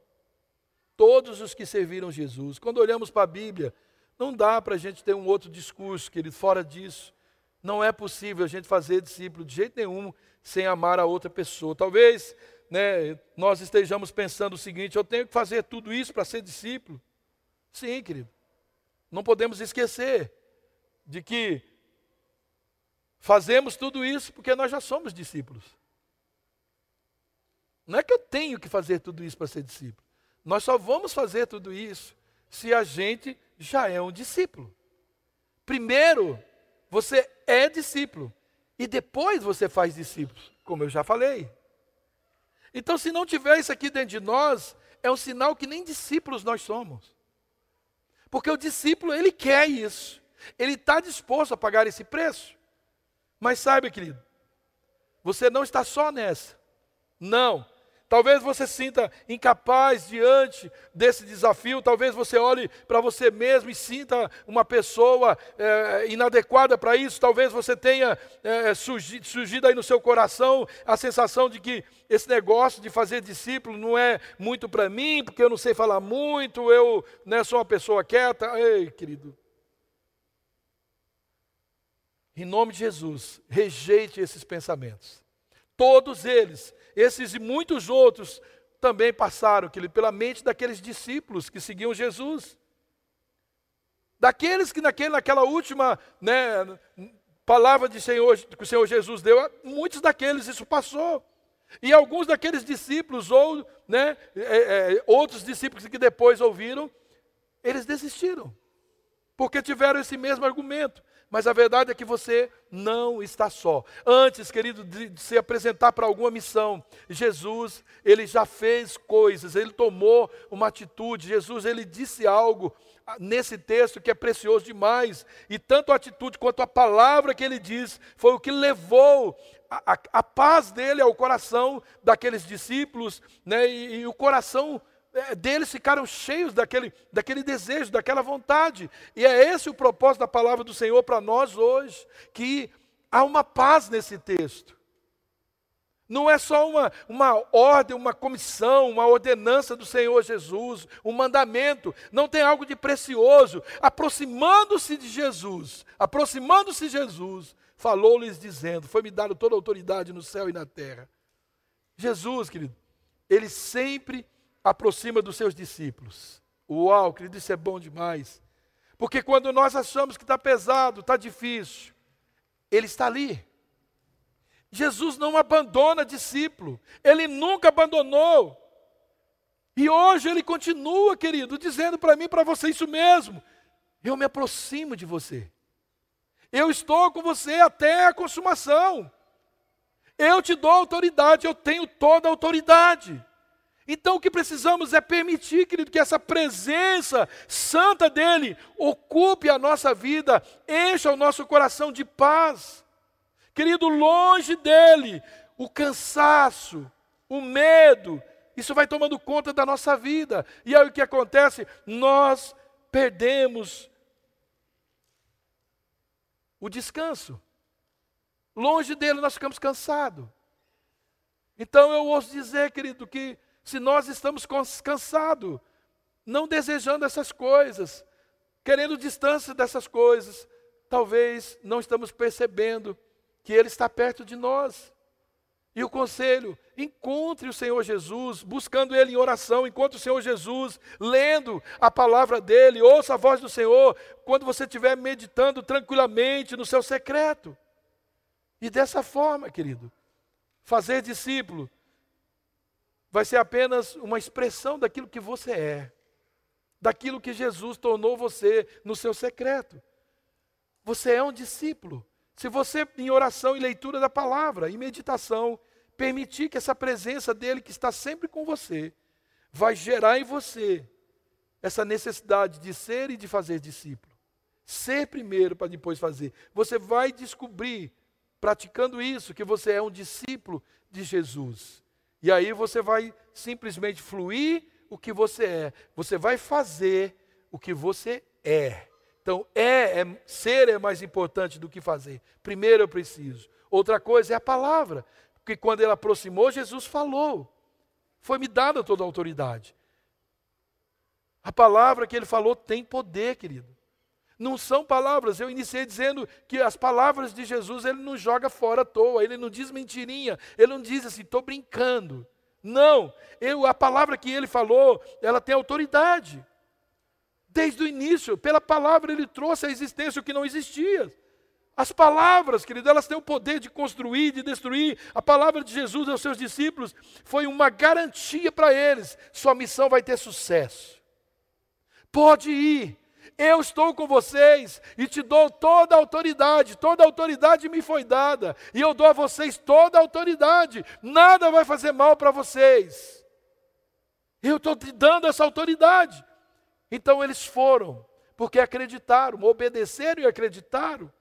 Todos os que serviram Jesus. Quando olhamos para a Bíblia, não dá para a gente ter um outro discurso, querido, fora disso. Não é possível a gente fazer discípulo de jeito nenhum sem amar a outra pessoa. Talvez né, nós estejamos pensando o seguinte: eu tenho que fazer tudo isso para ser discípulo. Sim, querido. Não podemos esquecer de que fazemos tudo isso porque nós já somos discípulos. Não é que eu tenho que fazer tudo isso para ser discípulo. Nós só vamos fazer tudo isso se a gente já é um discípulo. Primeiro, você é discípulo. E depois você faz discípulos, como eu já falei. Então, se não tiver isso aqui dentro de nós, é um sinal que nem discípulos nós somos. Porque o discípulo, ele quer isso. Ele está disposto a pagar esse preço. Mas saiba, querido, você não está só nessa. Não. Talvez você se sinta incapaz diante desse desafio, talvez você olhe para você mesmo e sinta uma pessoa é, inadequada para isso, talvez você tenha é, surgido, surgido aí no seu coração a sensação de que esse negócio de fazer discípulo não é muito para mim, porque eu não sei falar muito, eu né, sou uma pessoa quieta. Ei, querido, em nome de Jesus, rejeite esses pensamentos. Todos eles esses e muitos outros também passaram pela mente daqueles discípulos que seguiam Jesus. Daqueles que naquele, naquela última né, palavra de Senhor, que o Senhor Jesus deu, muitos daqueles isso passou. E alguns daqueles discípulos, ou né, é, é, outros discípulos que depois ouviram, eles desistiram. Porque tiveram esse mesmo argumento. Mas a verdade é que você não está só. Antes, querido, de se apresentar para alguma missão, Jesus, ele já fez coisas, ele tomou uma atitude. Jesus, ele disse algo ah, nesse texto que é precioso demais. E tanto a atitude quanto a palavra que ele diz foi o que levou a, a, a paz dele ao coração daqueles discípulos, né? e, e o coração deles ficaram cheios daquele, daquele desejo, daquela vontade. E é esse o propósito da palavra do Senhor para nós hoje, que há uma paz nesse texto. Não é só uma, uma ordem, uma comissão, uma ordenança do Senhor Jesus, um mandamento. Não tem algo de precioso. Aproximando-se de Jesus, aproximando-se de Jesus, falou-lhes dizendo: Foi-me dado toda a autoridade no céu e na terra. Jesus, querido, ele sempre aproxima dos seus discípulos. Uau, querido, isso é bom demais. Porque quando nós achamos que está pesado, está difícil, Ele está ali. Jesus não abandona discípulo, Ele nunca abandonou. E hoje Ele continua, querido, dizendo para mim, para você isso mesmo. Eu me aproximo de você. Eu estou com você até a consumação. Eu te dou autoridade, eu tenho toda a autoridade. Então o que precisamos é permitir, querido, que essa presença santa dele ocupe a nossa vida, encha o nosso coração de paz. Querido, longe dele, o cansaço, o medo, isso vai tomando conta da nossa vida. E aí o que acontece? Nós perdemos o descanso. Longe dele nós ficamos cansados. Então eu ouço dizer, querido, que se nós estamos cansados, não desejando essas coisas, querendo distância dessas coisas, talvez não estamos percebendo que Ele está perto de nós. E o conselho, encontre o Senhor Jesus, buscando Ele em oração, encontre o Senhor Jesus, lendo a palavra dEle, ouça a voz do Senhor, quando você estiver meditando tranquilamente no seu secreto. E dessa forma, querido, fazer discípulo vai ser apenas uma expressão daquilo que você é, daquilo que Jesus tornou você no seu secreto. Você é um discípulo. Se você, em oração e leitura da palavra, e meditação, permitir que essa presença dele, que está sempre com você, vai gerar em você essa necessidade de ser e de fazer discípulo. Ser primeiro para depois fazer. Você vai descobrir, praticando isso, que você é um discípulo de Jesus. E aí você vai simplesmente fluir o que você é. Você vai fazer o que você é. Então, é, é, ser é mais importante do que fazer. Primeiro eu preciso. Outra coisa é a palavra. Porque quando ele aproximou, Jesus falou. Foi-me dada toda a autoridade. A palavra que ele falou tem poder, querido. Não são palavras. Eu iniciei dizendo que as palavras de Jesus ele não joga fora à toa, ele não diz mentirinha, ele não diz assim, estou brincando. Não, eu, a palavra que ele falou, ela tem autoridade. Desde o início, pela palavra ele trouxe à existência o que não existia. As palavras, querido, elas têm o poder de construir, de destruir. A palavra de Jesus aos seus discípulos foi uma garantia para eles: sua missão vai ter sucesso. Pode ir, eu estou com vocês e te dou toda a autoridade, toda a autoridade me foi dada, e eu dou a vocês toda a autoridade, nada vai fazer mal para vocês. Eu estou te dando essa autoridade. Então eles foram, porque acreditaram, obedeceram e acreditaram.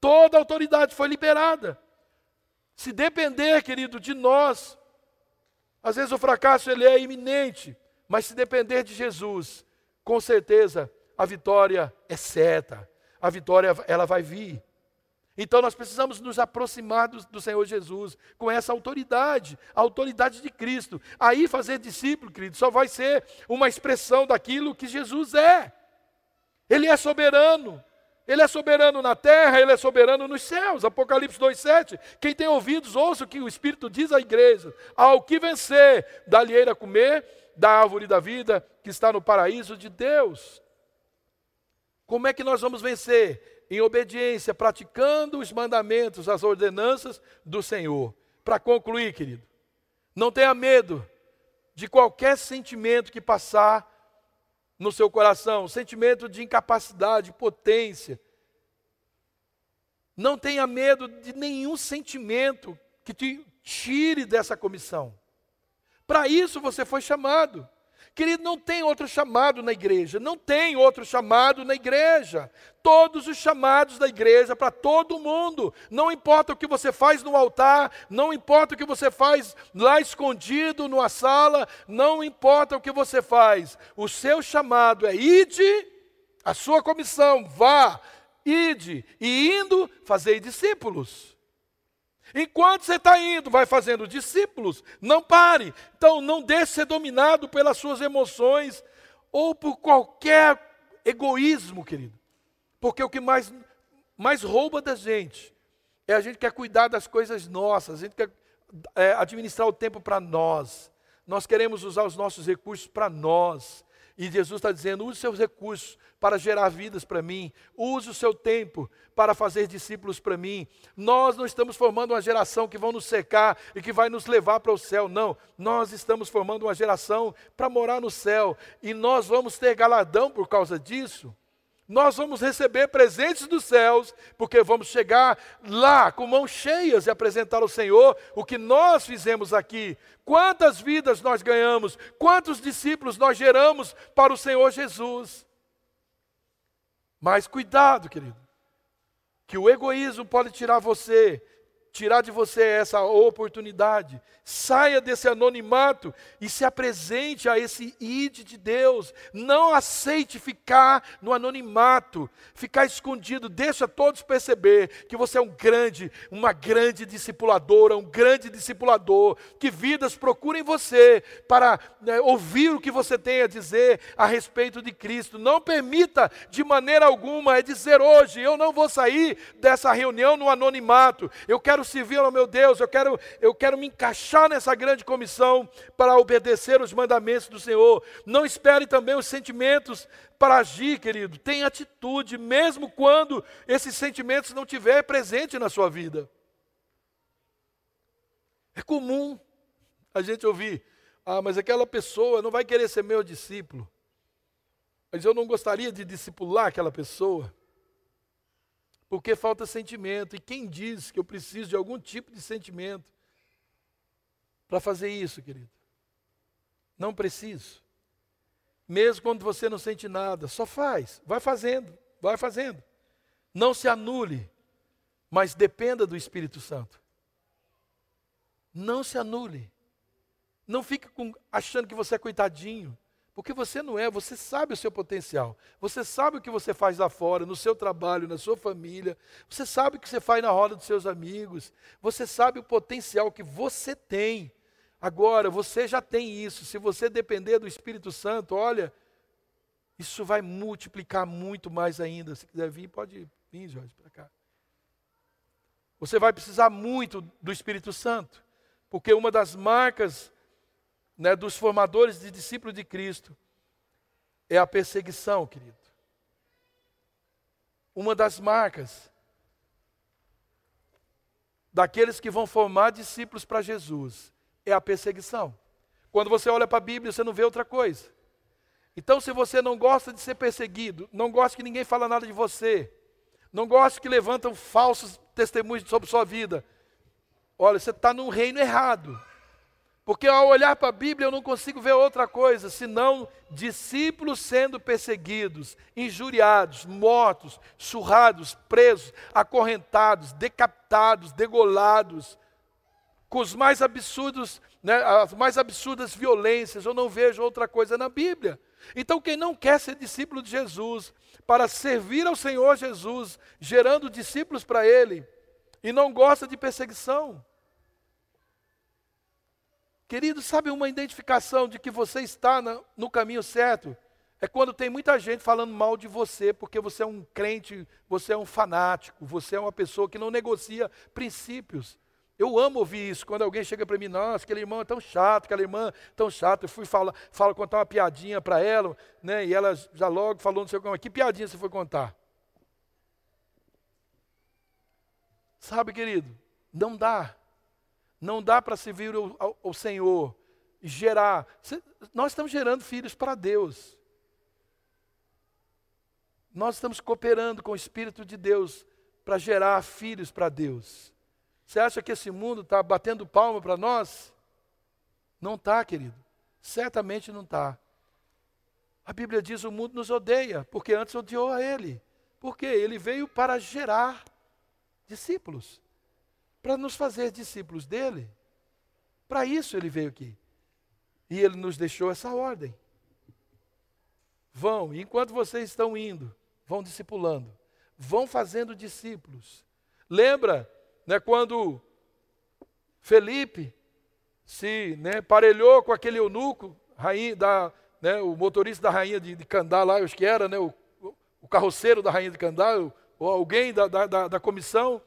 Toda a autoridade foi liberada. Se depender, querido, de nós, às vezes o fracasso ele é iminente, mas se depender de Jesus, com certeza a vitória é certa. A vitória ela vai vir. Então nós precisamos nos aproximar do, do, Senhor Jesus com essa autoridade, a autoridade de Cristo. Aí fazer discípulo, querido, só vai ser uma expressão daquilo que Jesus é. Ele é soberano. Ele é soberano na terra, ele é soberano nos céus. Apocalipse 2:7. Quem tem ouvidos, ouça o que o Espírito diz à igreja. Ao que vencer, dá-lhe a comer da árvore da vida que está no paraíso de Deus. Como é que nós vamos vencer? em obediência, praticando os mandamentos, as ordenanças do Senhor. Para concluir, querido, não tenha medo de qualquer sentimento que passar no seu coração, sentimento de incapacidade, potência. Não tenha medo de nenhum sentimento que te tire dessa comissão. Para isso você foi chamado. Querido, não tem outro chamado na igreja, não tem outro chamado na igreja. Todos os chamados da igreja para todo mundo, não importa o que você faz no altar, não importa o que você faz lá escondido numa sala, não importa o que você faz. O seu chamado é ide, a sua comissão, vá, ide, e indo, fazei discípulos. Enquanto você está indo, vai fazendo discípulos, não pare. Então, não deixe ser dominado pelas suas emoções ou por qualquer egoísmo, querido. Porque o que mais, mais rouba da gente é a gente quer cuidar das coisas nossas, a gente quer é, administrar o tempo para nós. Nós queremos usar os nossos recursos para nós. E Jesus está dizendo: use seus recursos para gerar vidas para mim, use o seu tempo para fazer discípulos para mim. Nós não estamos formando uma geração que vão nos secar e que vai nos levar para o céu, não. Nós estamos formando uma geração para morar no céu e nós vamos ter galadão por causa disso. Nós vamos receber presentes dos céus, porque vamos chegar lá com mãos cheias e apresentar ao Senhor o que nós fizemos aqui. Quantas vidas nós ganhamos, quantos discípulos nós geramos para o Senhor Jesus. Mas cuidado, querido, que o egoísmo pode tirar você tirar de você essa oportunidade. Saia desse anonimato e se apresente a esse id de Deus. Não aceite ficar no anonimato, ficar escondido. Deixa todos perceber que você é um grande, uma grande discipuladora, um grande discipulador. Que vidas procurem você para né, ouvir o que você tem a dizer a respeito de Cristo. Não permita de maneira alguma é dizer hoje, eu não vou sair dessa reunião no anonimato. Eu quero servir ao meu Deus, eu quero, eu quero me encaixar nessa grande comissão para obedecer os mandamentos do Senhor. Não espere também os sentimentos para agir, querido. Tenha atitude, mesmo quando esses sentimentos não estiverem presentes na sua vida. É comum a gente ouvir, ah, mas aquela pessoa não vai querer ser meu discípulo. Mas eu não gostaria de discipular aquela pessoa. Porque falta sentimento. E quem diz que eu preciso de algum tipo de sentimento para fazer isso, querido? Não preciso. Mesmo quando você não sente nada, só faz, vai fazendo, vai fazendo. Não se anule, mas dependa do Espírito Santo. Não se anule. Não fique com, achando que você é coitadinho. Porque você não é, você sabe o seu potencial. Você sabe o que você faz lá fora, no seu trabalho, na sua família. Você sabe o que você faz na roda dos seus amigos. Você sabe o potencial que você tem. Agora, você já tem isso. Se você depender do Espírito Santo, olha, isso vai multiplicar muito mais ainda. Se quiser vir, pode vir, Jorge, para cá. Você vai precisar muito do Espírito Santo, porque uma das marcas né, dos formadores de discípulos de Cristo é a perseguição, querido. Uma das marcas daqueles que vão formar discípulos para Jesus é a perseguição. Quando você olha para a Bíblia, você não vê outra coisa. Então, se você não gosta de ser perseguido, não gosta que ninguém fala nada de você, não gosta que levantam falsos testemunhos sobre sua vida, olha, você está num reino errado. Porque ao olhar para a Bíblia eu não consigo ver outra coisa senão discípulos sendo perseguidos, injuriados, mortos, surrados, presos, acorrentados, decapitados, degolados, com os mais absurdos, né, as mais absurdas violências. Eu não vejo outra coisa na Bíblia. Então, quem não quer ser discípulo de Jesus, para servir ao Senhor Jesus, gerando discípulos para Ele, e não gosta de perseguição, Querido, sabe uma identificação de que você está no caminho certo? É quando tem muita gente falando mal de você, porque você é um crente, você é um fanático, você é uma pessoa que não negocia princípios. Eu amo ouvir isso, quando alguém chega para mim, nossa, aquele irmão é tão chato, aquela irmã é tão chata. Eu fui falar, falo, contar uma piadinha para ela, né, e ela já logo falou, não sei como, que piadinha você foi contar? Sabe, querido, não dá. Não dá para servir ao, ao Senhor e gerar. Nós estamos gerando filhos para Deus. Nós estamos cooperando com o Espírito de Deus para gerar filhos para Deus. Você acha que esse mundo está batendo palma para nós? Não está, querido. Certamente não está. A Bíblia diz: o mundo nos odeia, porque antes odiou a Ele. Porque Ele veio para gerar discípulos para nos fazer discípulos dele. Para isso ele veio aqui. E ele nos deixou essa ordem. Vão, enquanto vocês estão indo, vão discipulando, vão fazendo discípulos. Lembra, né, quando Felipe se né, parelhou com aquele eunuco, rainha da, né, o motorista da rainha de, de Candá lá, eu acho que era, né, o, o carroceiro da rainha de Candá, ou alguém da, da, da comissão,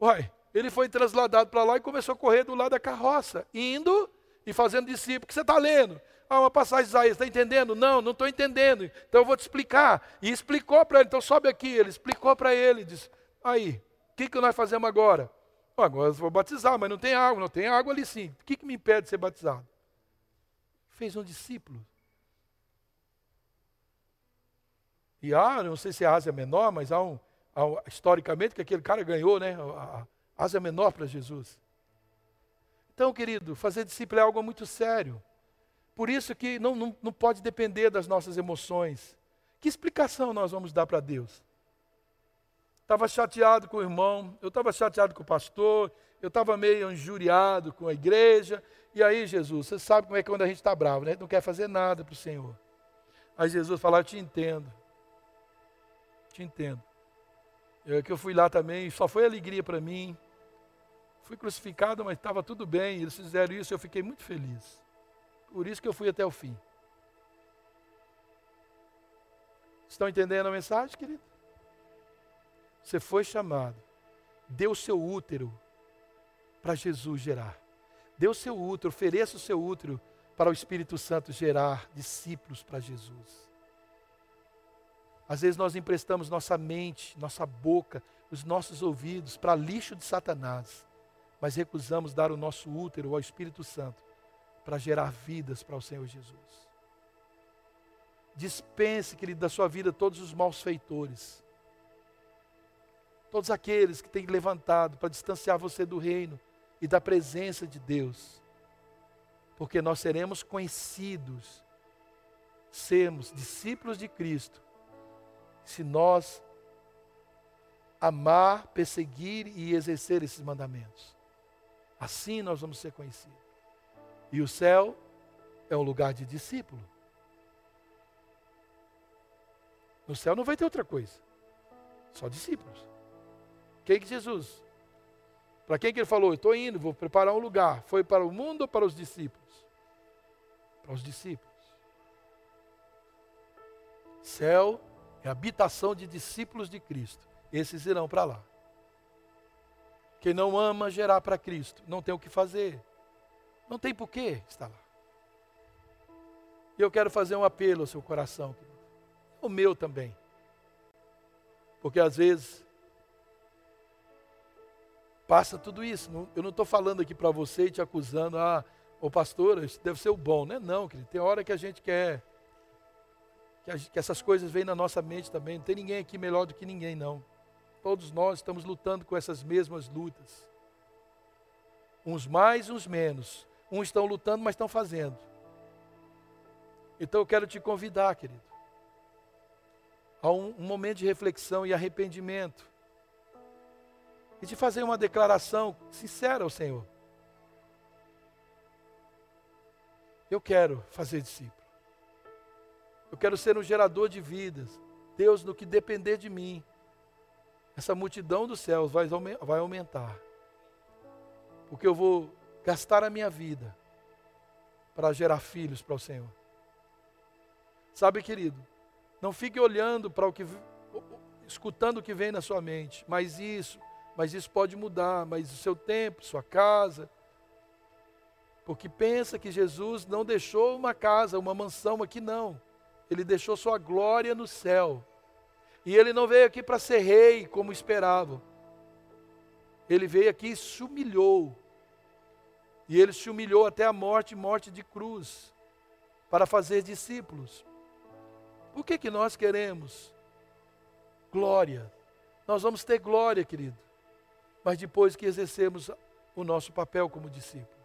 Uai, ele foi trasladado para lá e começou a correr do lado da carroça, indo e fazendo discípulo. O que você está lendo? Ah, uma passagem de Isaías, está entendendo? Não, não estou entendendo. Então eu vou te explicar. E explicou para ele, então sobe aqui. Ele explicou para ele, disse, aí, o que, que nós fazemos agora? Ah, agora eu vou batizar, mas não tem água, não tem água ali sim. O que, que me impede de ser batizado? Fez um discípulo. E há, não sei se a Ásia é menor, mas há um, historicamente, que aquele cara ganhou, né? A asa menor para Jesus. Então, querido, fazer discípulo é algo muito sério. Por isso que não, não, não pode depender das nossas emoções. Que explicação nós vamos dar para Deus? estava chateado com o irmão, eu estava chateado com o pastor, eu estava meio injuriado com a igreja. E aí, Jesus, você sabe como é que quando a gente está bravo, né? A gente não quer fazer nada para o Senhor. Aí Jesus fala, eu te entendo. Te entendo. Eu que eu fui lá também, só foi alegria para mim. Fui crucificado, mas estava tudo bem. Eles fizeram isso, eu fiquei muito feliz. Por isso que eu fui até o fim. Estão entendendo a mensagem, querido? Você foi chamado. Deu seu útero para Jesus gerar. Deu seu útero, ofereça o seu útero para o Espírito Santo gerar discípulos para Jesus. Às vezes nós emprestamos nossa mente, nossa boca, os nossos ouvidos para lixo de Satanás, mas recusamos dar o nosso útero ao Espírito Santo para gerar vidas para o Senhor Jesus. Dispense, querido, da sua vida todos os maus feitores. Todos aqueles que têm levantado para distanciar você do reino e da presença de Deus. Porque nós seremos conhecidos, sermos discípulos de Cristo, se nós amar, perseguir e exercer esses mandamentos. Assim nós vamos ser conhecidos. E o céu é um lugar de discípulo. No céu não vai ter outra coisa. Só discípulos. Quem que Jesus? Para quem que ele falou? Estou indo, vou preparar um lugar. Foi para o mundo ou para os discípulos? Para os discípulos. Céu é habitação de discípulos de Cristo. Esses irão para lá. Quem não ama gerar para Cristo, não tem o que fazer. Não tem porquê estar lá. E eu quero fazer um apelo ao seu coração, o meu também. Porque às vezes passa tudo isso. eu não estou falando aqui para você e te acusando, ah, ô pastor, isso deve ser o bom, né? Não, querido, tem hora que a gente quer que, que essas coisas vêm na nossa mente também. Não tem ninguém aqui melhor do que ninguém, não. Todos nós estamos lutando com essas mesmas lutas. Uns mais, uns menos. Uns estão lutando, mas estão fazendo. Então eu quero te convidar, querido a um, um momento de reflexão e arrependimento. E de fazer uma declaração sincera ao Senhor. Eu quero fazer discípulo. Eu quero ser um gerador de vidas. Deus, no que depender de mim, essa multidão dos céus vai, vai aumentar. Porque eu vou gastar a minha vida para gerar filhos para o Senhor. Sabe, querido, não fique olhando para o que, escutando o que vem na sua mente. Mas isso, mas isso pode mudar. Mas o seu tempo, sua casa. Porque pensa que Jesus não deixou uma casa, uma mansão aqui, não. Ele deixou sua glória no céu. E ele não veio aqui para ser rei, como esperavam. Ele veio aqui e se humilhou. E ele se humilhou até a morte morte de cruz para fazer discípulos. Por que, que nós queremos glória? Nós vamos ter glória, querido, mas depois que exercemos o nosso papel como discípulo.